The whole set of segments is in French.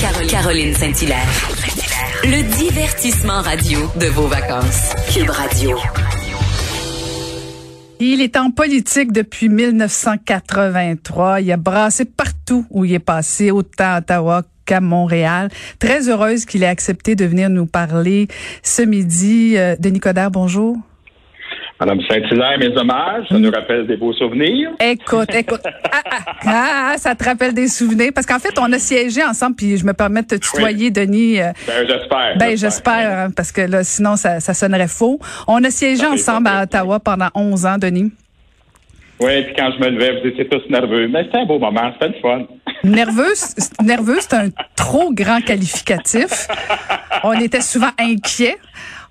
Caroline Saint-Hilaire. Le divertissement radio de vos vacances. Cube Radio. Il est en politique depuis 1983. Il a brassé partout où il est passé, autant à Ottawa qu'à Montréal. Très heureuse qu'il ait accepté de venir nous parler ce midi. Euh, Denis Coderre, bonjour. Madame Saint-Hilaire, mes hommages, ça nous rappelle des beaux souvenirs. Écoute, écoute. Ah, ah, ah, ça te rappelle des souvenirs. Parce qu'en fait, on a siégé ensemble, puis je me permets de te tutoyer, Denis. Euh, ben, j'espère. Ben, j'espère, hein, parce que là, sinon, ça, ça sonnerait faux. On a siégé ensemble à Ottawa pendant 11 ans, Denis. Oui, puis quand je me levais, vous étiez tous nerveux. Mais c'était un beau moment, c'était le fun. Nerveux, nerveux, c'est un trop grand qualificatif. On était souvent inquiets.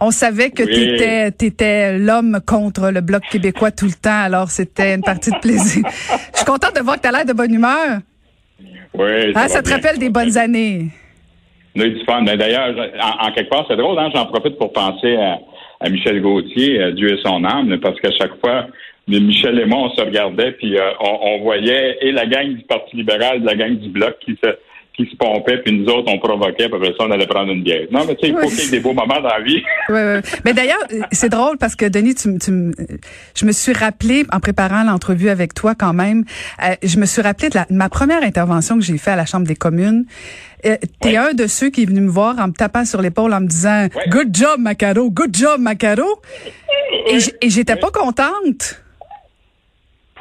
On savait que tu étais, l'homme contre le Bloc québécois tout le temps, alors c'était une partie de plaisir. Je suis contente de voir que tu as l'air de bonne humeur. Oui. Ça, ah, ça te rappelle des bonnes années. On. Ben, d'ailleurs, en, quelque part, c'est drôle, hein? j'en profite pour penser à, Michel Gauthier, Dieu et son âme, parce qu'à chaque fois, Michel et moi, on se regardait, puis euh, on, voyait et la gang du Parti libéral, la gang du Bloc qui se qui se pompait, puis nous autres, on provoquait, puis après ça, on allait prendre une bière. Non, mais tu sais, il faut qu'il y ait des beaux moments dans la vie. oui, oui. Mais d'ailleurs, c'est drôle parce que, Denis, tu, tu, je me suis rappelé, en préparant l'entrevue avec toi quand même, euh, je me suis rappelé de la, ma première intervention que j'ai faite à la Chambre des communes. Euh, T'es un de ceux qui est venu me voir en me tapant sur l'épaule en me disant Good job, Macaro, good job, Macaro. Et j'étais pas contente.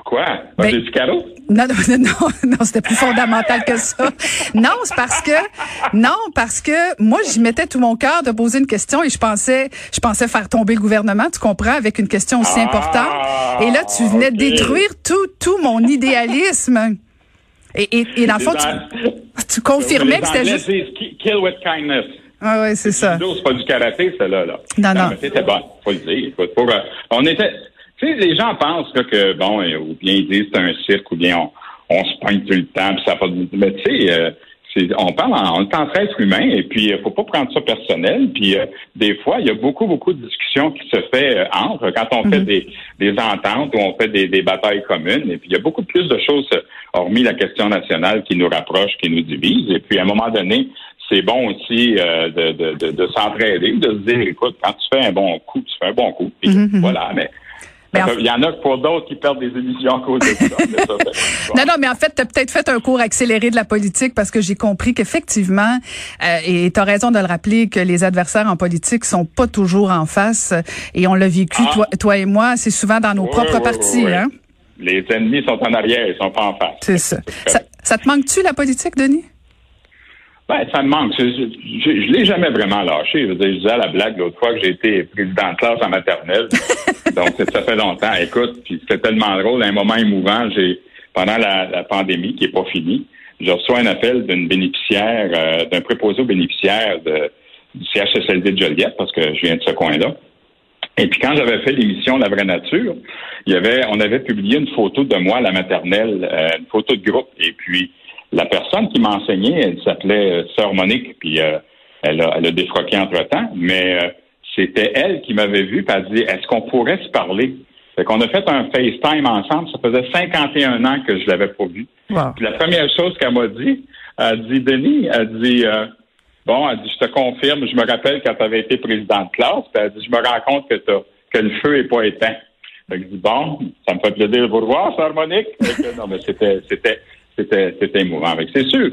Quoi? Ben, du carreau? Non, non, non, non, c'était plus fondamental que ça. Non, c'est parce que, non, parce que moi, j'y mettais tout mon cœur de poser une question et je pensais, je pensais faire tomber le gouvernement, tu comprends, avec une question aussi importante. Et là, tu venais détruire tout, tout mon idéalisme. Et, et, et dans le fond, tu, confirmais que c'était juste. Kill with kindness. Ah ouais, c'est ça. C'est pas du karaté, celle-là. Là. Non, non. C'était bon, faut le dire. Écoute, pour, euh, on était, tu sais, les gens pensent que, bon, euh, ou bien ils disent c'est un cirque, ou bien on, on se pointe tout le temps, puis ça pas de... Mais tu sais, euh, on parle en, on est entre êtres humains, et puis il euh, faut pas prendre ça personnel. Puis des fois, il y a beaucoup, beaucoup de discussions qui se fait entre quand on fait mhm. des, des ententes ou on fait des, des batailles communes. Et puis il y a beaucoup plus de choses, hormis la question nationale, qui nous rapproche, qui nous divise. Et puis à un moment donné, c'est bon aussi de, de, de, de s'entraider, de se dire, écoute, quand tu fais un bon coup, tu fais un bon coup. Puis mhm, mhm. voilà, mais il y en a pour d'autres qui perdent des émissions à cause de ça. non, non, mais en fait, tu as peut-être fait un cours accéléré de la politique parce que j'ai compris qu'effectivement, euh, et tu as raison de le rappeler, que les adversaires en politique sont pas toujours en face. Et on l'a vécu, ah. toi, toi, et moi, c'est souvent dans nos propres partis. hein? Les ennemis sont en arrière, ils sont pas en face. C'est ça. ça. ça. te manque-tu, la politique, Denis? Ben, ça me manque. Je, je, l'ai jamais vraiment lâché. Je, disais à la blague l'autre fois que j'ai été président de classe en maternelle. donc, ça fait longtemps. Écoute, puis c'était tellement drôle. un moment émouvant, j'ai pendant la, pandémie qui est pas finie, je reçois un appel d'une bénéficiaire, euh, d'un préposé aux bénéficiaires de, du CHSLD de Joliette, parce que je viens de ce coin-là. Et puis quand j'avais fait l'émission La vraie nature, il y avait, on avait publié une photo de moi à la maternelle, euh, une photo de groupe. Et puis la personne qui m'enseignait, elle s'appelait euh, Sœur Monique, puis euh, elle, a, elle a défroqué entre-temps, mais euh, c'était elle qui m'avait vu, puis elle dit, est-ce qu'on pourrait se parler? Fait qu'on a fait un FaceTime ensemble, ça faisait 51 ans que je l'avais pas vu. Puis la première chose qu'elle m'a dit, elle dit, Denis, elle dit, bon, elle dit, je te confirme, je me rappelle quand tu avais été président de classe, puis elle dit, je me rends compte que, que le feu est pas éteint. Fait que je dis, bon, ça me fait plaisir de vous revoir, Sœur Monique. non, mais c'était, c'était, c'était, émouvant. C'est sûr,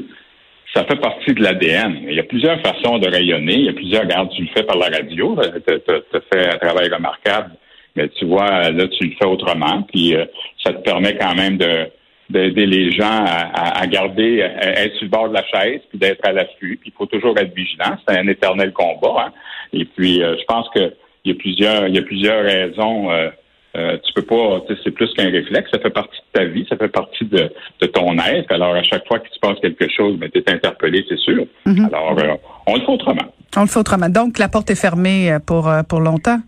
ça fait partie de l'ADN. Il y a plusieurs façons de rayonner. Il y a plusieurs, regarde, tu le fais par la radio, tu as fait un travail remarquable, mais tu vois, là, tu le fais autrement, puis euh, ça te permet quand même de d'aider les gens à, garder, à être sur le bord de la chaise, puis d'être à l'affût. Puis il faut toujours être vigilant. C'est un éternel combat. Hein. Et puis, euh, je pense que il y a plusieurs, il y a plusieurs raisons. Euh, euh, tu peux pas, c'est plus qu'un réflexe, ça fait partie de ta vie, ça fait partie de, ton être. Alors, à chaque fois qu'il se passe quelque chose, ben, tu es interpellé, c'est sûr. Mm-hmm. Alors, euh, on le fait autrement. On le fait autrement. Donc, la porte est fermée euh, pour, pour longtemps?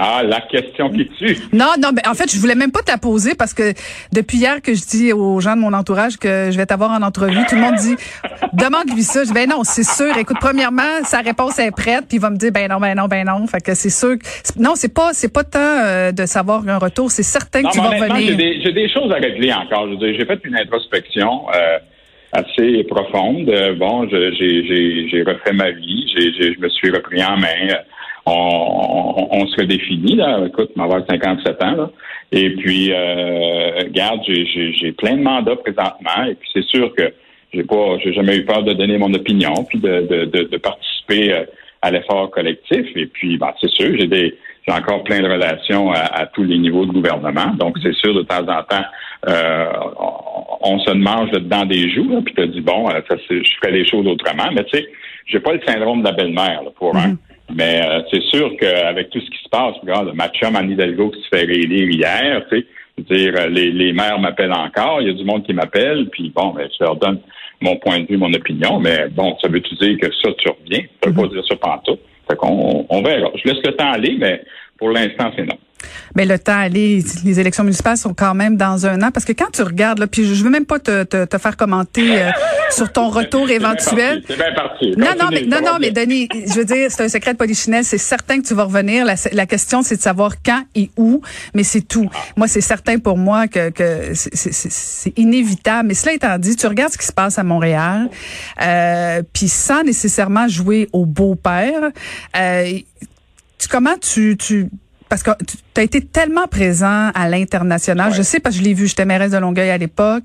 Ah, la question qui tue. Non, non, mais en fait, je voulais même pas te la poser parce que depuis hier que je dis aux gens de mon entourage que je vais t'avoir en entrevue, tout le monde dit demande-lui ça. Je dis ben non, c'est sûr. Écoute, premièrement, sa réponse est prête, puis il va me dire ben non, ben non, ben non. Fait que c'est sûr. non, c'est pas, c'est pas tant euh, de savoir un retour. C'est certain que tu vas revenir. J'ai des, j'ai des, choses à régler encore. Je j'ai fait une introspection. Euh, assez profonde. Bon, j'ai refait ma vie, je me suis repris en main. On, on, se redéfinit, là. Écoute, m'avoir 57 ans, là. Et puis, euh, regarde, j'ai plein de mandats présentement. Et puis, c'est sûr que j'ai pas, j'ai jamais eu peur de donner mon opinion, puis de, de, de, participer euh, à l'effort collectif. Et puis, ben, c'est sûr, j'ai des, j'ai encore plein de relations à, tous les niveaux de gouvernement. Donc, c'est sûr, de temps en temps, euh, on, se mange dedans des joues, puis tu dit, bon, euh, ça, je ferai les choses autrement. Mais tu sais, j'ai pas le syndrome de la belle-mère, pour un. Mais euh, c'est sûr qu'avec tout ce qui se passe, regarde, ma chum Anne Hidalgo qui se fait réélire hier, tu sais, dire, euh, les, les maires m'appellent encore, il y a du monde qui m'appelle, puis bon, ben, je leur donne mon point de vue, mon opinion, mais bon, ça veut-tu dire que ça, tu reviens? Ça veut pas mm-hmm. dire ça pantoute. Fait qu'on on verra. Je laisse le temps aller, mais pour l'instant, c'est non. Mais le temps aller, les élections municipales sont quand même dans un an parce que quand tu regardes là, puis je veux même pas te, te, te faire commenter euh, sur ton retour éventuel. C'est bien parti. Non non mais non non mais Denis, je veux dire c'est un secret de polichinelle, c'est certain que tu vas revenir. La, la question c'est de savoir quand et où, mais c'est tout. Moi c'est certain pour moi que, que c'est inévitable. Mais cela étant dit, tu regardes ce qui se passe à Montréal, euh, puis sans nécessairement jouer au beau-père. Euh, comment tu, tu parce que tu as été tellement présent à l'international. Je sais parce que je l'ai vu, j'étais mairesse de Longueuil à l'époque.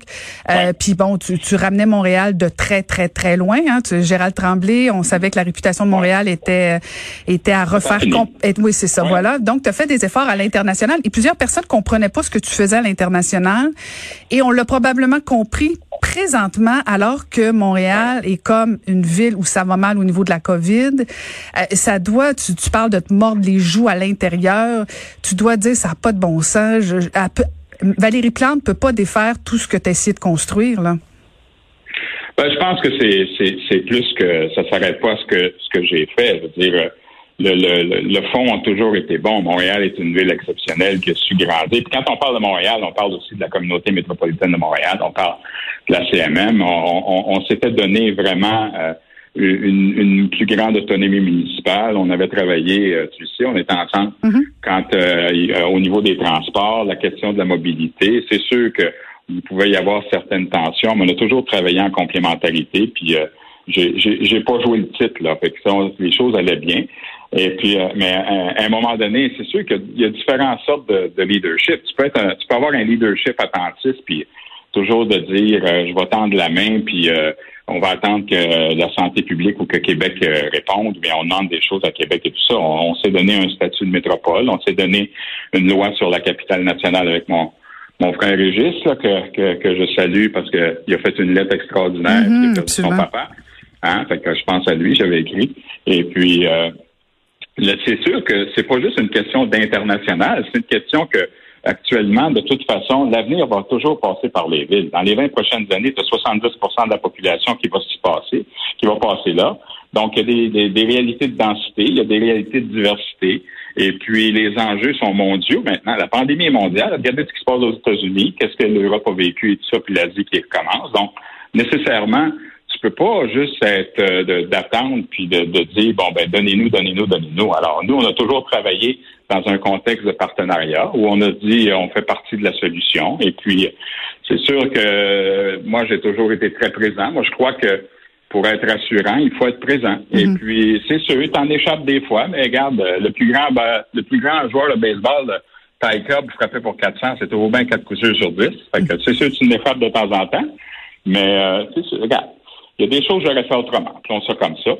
Euh, Puis bon, tu, tu, ramenais Montréal de très très très loin. Hein. Tu, Gérald Tremblay, on savait que la réputation de Montréal était était à refaire. Oui, c'est ça. Voilà. Donc tu as fait des efforts à l'international et plusieurs personnes comprenaient pas ce que tu faisais à l'international et on l'a probablement compris présentement, alors que Montréal est comme une ville où ça va mal au niveau de la COVID, euh, ça doit, tu, tu, parles de te mordre les joues à l'intérieur, tu dois dire ça n'a pas de bon sens. Valérie Plante peut pas défaire tout ce que tu as essayé de construire, là. Ben, je pense que c'est plus que ça s'arrête pas à ce que j'ai fait. Dire, le, le, le, fond a toujours été bon. Montréal est une ville exceptionnelle qui a su grandir. Puis quand on parle de Montréal, on parle aussi de la communauté métropolitaine de Montréal, on parle de la CMM. On, s'était donné vraiment euh, une, une, plus grande autonomie municipale. On avait travaillé, euh, tu sais, on était ensemble mm-hmm. quand euh, au niveau des transports, la question de la mobilité. C'est sûr que il pouvait y avoir certaines tensions, mais on a toujours travaillé en complémentarité. Puis j'ai pas joué le titre là, fait que ça, les choses allaient bien. Et puis, euh, mais euh, à, un moment donné, c'est sûr qu'il y a différentes sortes de, de, leadership. Tu peux être, tu peux avoir un leadership attentiste, puis toujours de dire, euh, je vais tendre la main, puis on va attendre que la santé publique ou que Québec réponde. Mais on demande des choses à Québec et tout ça. On, s'est donné un statut de métropole, on s'est donné une loi sur la capitale nationale avec mon mon frère Régis, là, que, que, que, je salue parce qu'il a fait une lettre extraordinaire. Mm son papa. Hein, fait que je pense à lui, j'avais écrit. Et puis, c'est sûr que c'est pas juste une question d'international, c'est une question que actuellement, de toute façon, l'avenir va toujours passer par les villes. Dans les 20 prochaines années, tu as 70% de la population qui va s'y passer, qui va passer là. Donc, il y a des, des, réalités de densité, il y a des réalités de diversité. Et puis, les enjeux sont mondiaux maintenant. La pandémie est mondiale. Regardez ce qui se passe aux États-Unis, qu'est-ce que l'Europe a vécu et tout ça, puis l'Asie qui recommence. Donc, nécessairement, tu peux pas juste être euh, d'attendre puis de, dire bon ben donnez-nous, donnez-nous, donnez-nous. Alors nous, on a toujours travaillé dans un contexte de partenariat où on a dit on fait partie de la solution. Et puis c'est sûr que moi j'ai toujours été très présent. Moi je crois que pour être rassurant, il faut être présent. Et mm-hmm. puis c'est sûr, t'en échappes des fois, mais regarde, le plus grand le plus grand joueur de baseball, Ty Cobb, frappé pour 400, c'est au bien 4 coups sur 10. Fait que c'est sûr tu l'échappes de temps en temps. Mais euh, regarde, il y a des choses que j'aurais fait autrement. Appelons ça comme ça.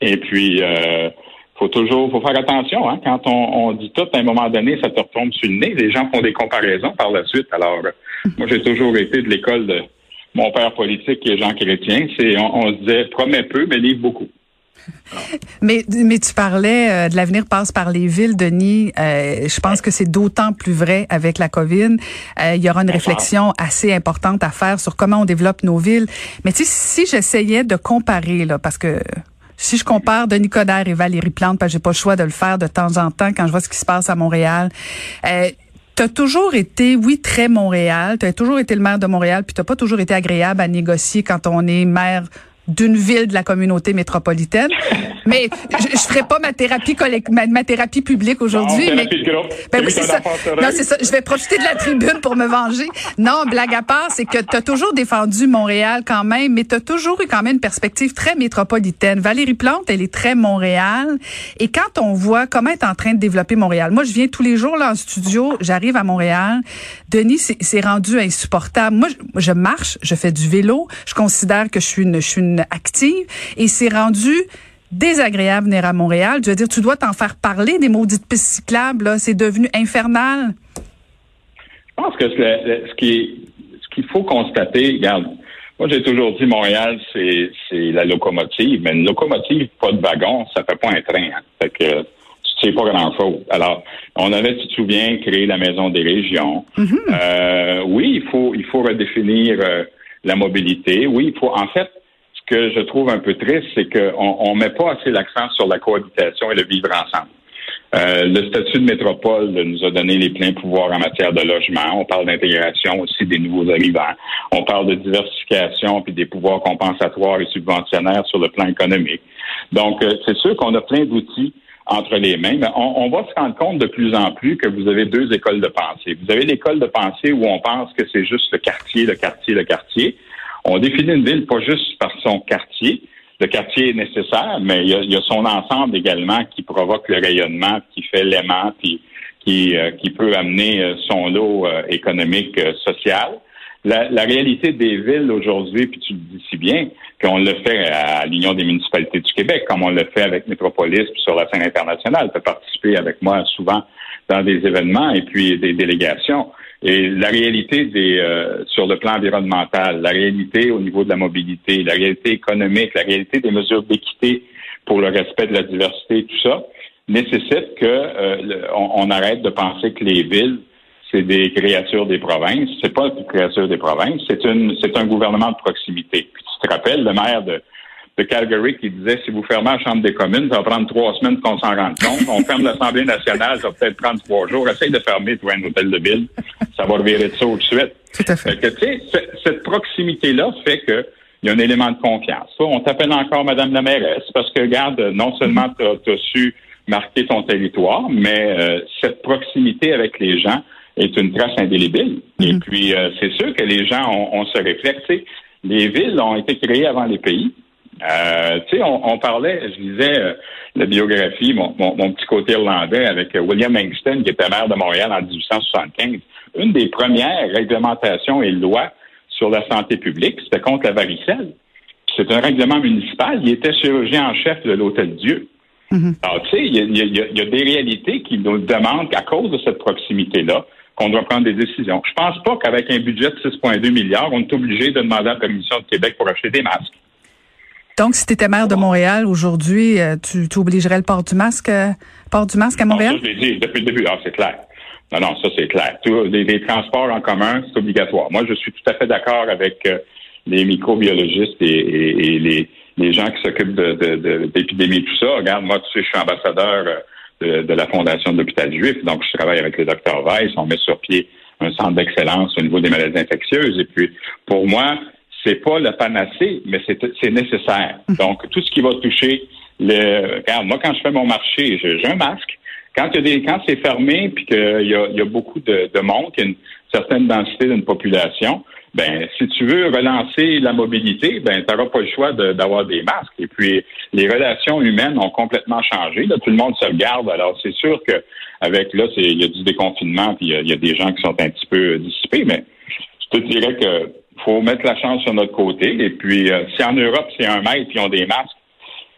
Et puis, euh, faut toujours, faut faire attention. Hein, quand on, on, dit tout, à un moment donné, ça te retombe sur le nez. Les gens font des comparaisons par la suite. Alors, moi, j'ai toujours été de l'école de mon père politique qui est Jean Chrétien. C'est, on, on se disait, promets peu, mais livre beaucoup. Mais, mais tu parlais euh, de l'avenir passe par les villes, Denis. Euh, je pense que c'est d'autant plus vrai avec la COVID. Euh, il y aura une réflexion assez importante à faire sur comment on développe nos villes. Mais tu sais, si j'essayais de comparer, là, parce que si je compare Denis Coderre et Valérie Plante, parce que j'ai pas le choix de le faire de temps en temps quand je vois ce qui se passe à Montréal. Euh, tu as toujours été, oui, très Montréal. Tu as toujours été le maire de Montréal, puis tu pas toujours été agréable à négocier quand on est maire d'une ville de la communauté métropolitaine. mais je, ferai pas ma thérapie collect, ma, thérapie publique aujourd'hui. Mais ben oui, c'est ça. Non, c'est ça. Je vais profiter de la tribune pour me venger. Non, blague à part, c'est que tu as toujours défendu Montréal quand même, mais tu as toujours eu quand même une perspective très métropolitaine. Valérie Plante, elle est très Montréal. Et quand on voit comment est en train de développer Montréal, moi, je viens tous les jours là en studio, j'arrive à Montréal. Denis, c'est rendu insupportable. Moi, je, je marche, je fais du vélo. Je considère que je suis une, je suis une active et c'est rendu désagréable venir à Montréal. Je veux dire, tu dois t'en faire parler des maudites pistes cyclables. C'est devenu infernal. Je pense que ce qui ce qu'il faut constater, regarde, moi j'ai toujours dit Montréal, c'est la locomotive, mais une locomotive, pas de wagon, ça fait pas un train. Hein. Fait que c'est pas grand-chose. Alors, on avait, tu te souviens, créé la Maison des régions. Mm-hmm. Euh, oui, il faut il faut redéfinir euh, la mobilité. Oui, il faut en fait ce que je trouve un peu triste, c'est qu'on ne met pas assez l'accent sur la cohabitation et le vivre ensemble. Euh, le statut de métropole nous a donné les pleins pouvoirs en matière de logement. On parle d'intégration aussi des nouveaux arrivants. On parle de diversification puis des pouvoirs compensatoires et subventionnaires sur le plan économique. Donc, euh, c'est sûr qu'on a plein d'outils entre les mains, mais on, on, va se rendre compte de plus en plus que vous avez deux écoles de pensée. Vous avez l'école de pensée où on pense que c'est juste le quartier, le quartier, le quartier. On définit une ville pas juste par son quartier. Le quartier est nécessaire, mais il y a, son ensemble également qui provoque le rayonnement, qui fait l'aimant, puis qui, euh, qui peut amener euh, son lot euh, économique, social. La, réalité des villes aujourd'hui, puis tu le dis si bien, qu'on le fait à l'Union des municipalités du Québec, comme on le fait avec Métropolis, puis sur la scène internationale. Tu as participé avec moi souvent dans des événements et puis des délégations. Et la réalité des euh, sur le plan environnemental, la réalité au niveau de la mobilité, la réalité économique, la réalité des mesures d'équité pour le respect de la diversité, tout ça, nécessite que euh, on, arrête de penser que les villes c'est des créatures des provinces. C'est pas des créatures des provinces, c'est une c'est un gouvernement de proximité. Puis tu te rappelles le maire de de Calgary qui disait si vous fermez la Chambre des communes, ça va prendre trois semaines qu'on s'en rende compte. On ferme l'Assemblée nationale, ça va peut-être prendre trois jours. Essaye de fermer, toi, un hôtel de ville. Ça va revirer de ça tout de suite. Tout à fait. que, cette proximité-là fait que il y a un élément de confiance. on t'appelle encore Madame la mairesse parce que, regarde, non seulement tu as, su marquer ton territoire, mais euh, cette proximité avec les gens est une trace indélébile. Et mm-hmm. puis, euh, c'est sûr que les gens ont, se réflexent. Les villes ont été créées avant les pays. Euh, tu sais, on, parlait, je disais euh, la biographie, mon, petit côté irlandais avec euh, William Langston, qui était maire de Montréal en 1875. Une des premières réglementations et lois sur la santé publique, c'était contre la varicelle. C'est un règlement municipal. Il était chirurgien en chef de l'Hôtel Dieu. Mm-hmm. Alors, tu sais, il y, a, des réalités qui nous demandent, à cause de cette proximité-là, qu'on doit prendre des décisions. Je pense pas qu'avec un budget de 6,2 milliards, on est obligé de demander à la Commission de Québec pour acheter des masques. Donc, si tu étais maire de Montréal aujourd'hui, euh, tu, tu, obligerais le port du masque, euh, port du masque à Montréal? ça, je l'ai dit depuis le début. Ah, c'est clair. Non, non, ça, c'est clair. Tout, les, transports en commun, c'est obligatoire. Moi, je suis tout à fait d'accord avec euh, les microbiologistes et, les, les, gens qui s'occupent de, d'épidémie, tout ça. Regarde, moi, tu sais, je suis ambassadeur de, la Fondation de l'Hôpital Juif, donc je travaille avec le docteur Weiss. On met sur pied un centre d'excellence au niveau des maladies infectieuses. Et puis, pour moi, c'est pas le panacée, mais c'est nécessaire. Hum. Donc, tout ce qui va toucher le. Regarde, moi, quand je fais mon marché, j'ai un masque. Quand, il y a des, quand c'est fermé puis qu'il y a, y a beaucoup de, de monde, qu'il y a une certaine densité d'une population, ben si tu veux relancer la mobilité, ben tu n'auras pas le choix d'avoir des masques. Et puis les relations humaines ont complètement changé. Là, tout le monde se regarde. Alors c'est sûr que avec là, il y a du déconfinement, puis il y, a des gens qui sont un petit peu dissipés, mais je te dirais que faut mettre la chance sur notre côté. Et puis, euh, si en Europe, c'est un mètre puis ils ont des masques,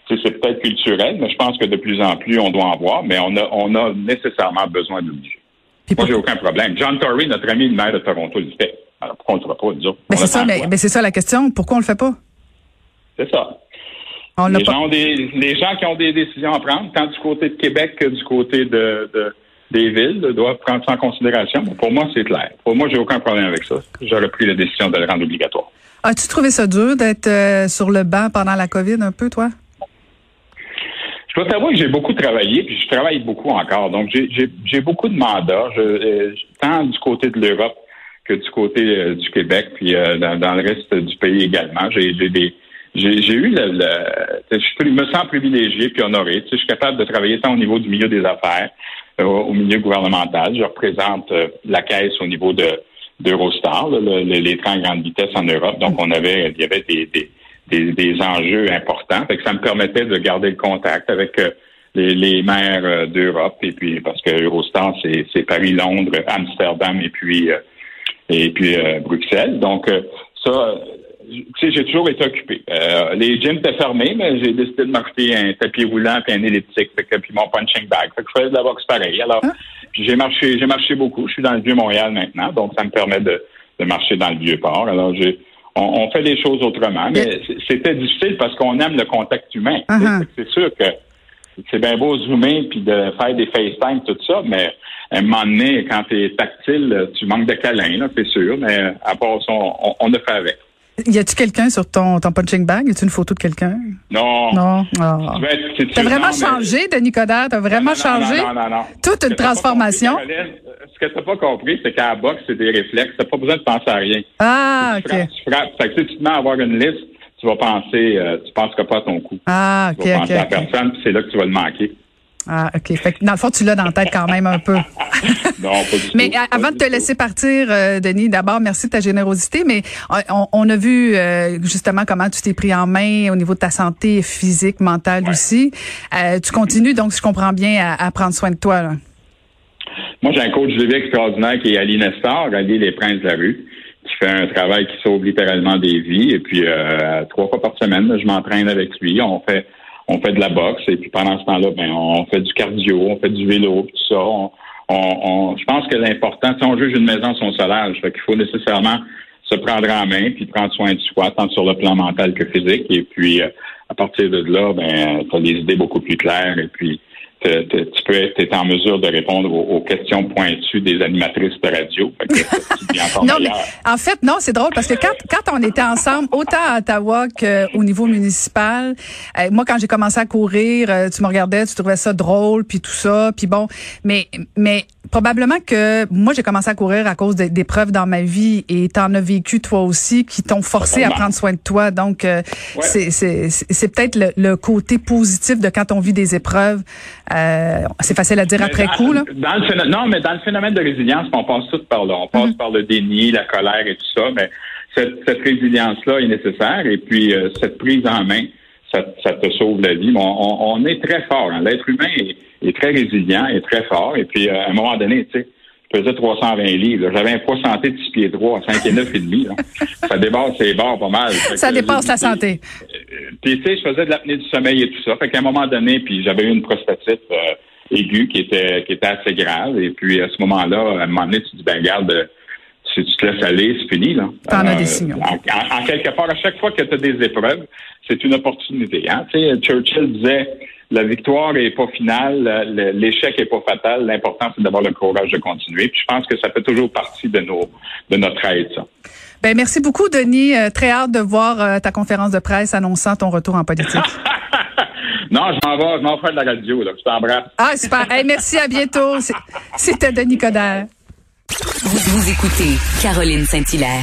c'est peut-être culturel, mais je pense que de plus en plus, on doit en voir, mais on a, on a nécessairement besoin de l'obliger. Moi, j'ai aucun problème. John Tory, notre ami le maire de Toronto, il le fait. Alors, pourquoi on ne le fera pas? Mais c'est ça, mais, c'est ça la question. Pourquoi on le fait pas? C'est ça. les, gens des, les gens qui ont des décisions à prendre, tant du côté de Québec que du côté de des villes doivent prendre ça en considération. Pour moi, c'est clair. Pour moi, j'ai aucun problème avec ça. J'aurais pris la décision de le rendre obligatoire. As-tu trouvé ça dur d'être euh, sur le banc pendant la COVID un peu, toi? Je dois t'avouer que j'ai beaucoup travaillé, puis je travaille beaucoup encore. Donc, j'ai beaucoup de mandats, euh, tant du côté de l'Europe que du côté euh, du Québec, puis dans, le reste du pays également. J'ai des, j'ai eu le, le je me sens privilégié puis honoré. Tu sais, je suis capable de travailler tant au niveau du milieu des affaires, au milieu gouvernemental. Je représente euh, la caisse au niveau de d'Eurostar, les trains à grande vitesse en Europe. Donc, on avait, il y avait des, des, des, enjeux importants. Fait que ça me permettait de garder le contact avec euh, les, les, maires d'Europe. Et puis, parce que Eurostar, c'est Paris, Londres, Amsterdam et puis et puis Bruxelles. Donc, ça, tu sais, j'ai toujours été occupé. Euh, les gyms étaient fermés, mais j'ai décidé de m'acheter un tapis roulant puis un elliptique, fait que, puis mon punching bag. Fait que je faisais de la boxe pareil. Alors, ah. j'ai marché, j'ai marché beaucoup. Je suis dans le vieux Montréal maintenant, donc ça me permet de, de marcher dans le vieux port. Alors, j'ai on, fait des choses autrement, mais c'était difficile parce qu'on aime le contact humain. Uh-huh. C'est sûr que c'est bien beau zoomer puis de faire des FaceTime, tout ça, mais à un moment donné, quand tu es tactile, tu manques de câlin, c'est sûr, mais à part ça, on, on a fait avec. Y a-tu quelqu'un sur ton, ton punching bag? Y a-tu une photo de quelqu'un? Non. Non? Oh. T'as vraiment changé, Denis Coderre? T'as vraiment changé? Non, non, non, Toute une transformation. ce que t'as pas compris, c'est qu'à la boxe, c'est des réflexes. T'as pas besoin de penser à rien. Ah, OK. tu frappes. Fait que si tu te mets à avoir une liste, tu vas penser, euh, tu penseras pas à ton coup. Ah, OK, Tu vas penser à personne, puis c'est là que tu vas le manquer. Ah, OK. Fait que dans le fond, tu l'as dans la tête quand même un peu. non, pas du Mais avant de te laisser partir, euh, Denis, d'abord, merci de ta générosité. Mais on, a vu euh, justement comment tu t'es pris en main au niveau de ta santé physique, mentale aussi. Euh, tu continues, donc, si je comprends bien, à, prendre soin de toi. Là. Moi, j'ai un coach de vie extraordinaire qui est Ali Nestor, Ali Les Princes de la rue, qui fait un travail qui sauve littéralement des vies. Et puis, trois fois par semaine, je m'entraîne avec lui. On fait on fait de la boxe et puis pendant ce temps-là, ben on fait du cardio, on fait du vélo, tout ça. On, je pense que l'important, si on juge une maison son solage, fait qu'il faut nécessairement se prendre en main puis prendre soin de soi, tant sur le plan mental que physique. Et puis euh, à partir de là, ben tu des idées beaucoup plus claires et puis tu peux être en mesure de répondre aux, questions pointues des animatrices de radio. non, mais en fait, non, c'est drôle parce que quand, quand on était ensemble, autant à Ottawa qu'au niveau municipal, euh, moi, quand j'ai commencé à courir, euh, tu me regardais, tu trouvais ça drôle, puis tout ça, puis bon, mais mais probablement que moi, j'ai commencé à courir à cause d'épreuves dans ma vie et tu en as vécu toi aussi qui t'ont forcé à prendre soin de toi. Donc, euh, c'est c'est peut-être le, le, côté positif de quand on vit des épreuves. Euh, c'est facile à dire après coup, là. non, mais dans le phénomène de résilience, on passe tout par là. On passe mm-hmm. par le déni, la colère et tout ça, mais cette, cette résilience-là est nécessaire et puis euh, cette prise en main, ça, ça, te sauve la vie. On, on, est très fort. Hein. L'être humain est, très résilient, est très fort. Et puis, euh, à un moment donné, tu sais, je faisais 320 livres. J'avais un poids santé de 6 pieds droit, 5 et 9 et demi. Ça dépasse ses bords pas mal. Ça dépasse la santé. Puis, tu sais, je faisais de l'apnée du sommeil et tout ça. Fait qu'à un moment donné, puis j'avais eu une prostatite euh, aiguë qui était, qui était assez grave. Et puis, à ce moment-là, à un moment donné, tu te dis, ben, regarde, si tu te laisses aller, c'est fini. Là. T'en as des euh, signaux. En, quelque part, à chaque fois que tu as des épreuves, c'est une opportunité. Hein? Tu sais, Churchill disait la victoire est pas finale, l'échec est pas fatal. L'important, c'est d'avoir le courage de continuer. Puis je pense que ça fait toujours partie de nos de notre aide, ça. Ben, merci beaucoup, Denis. Euh, très hâte de voir euh, ta conférence de presse annonçant ton retour en politique. non, je m'en vais, je m'en fais de la radio, là. Je t'embrasse. Ah, super. merci, à bientôt. C'était Denis Coderre. Vous, vous écoutez Caroline Saint-Hilaire.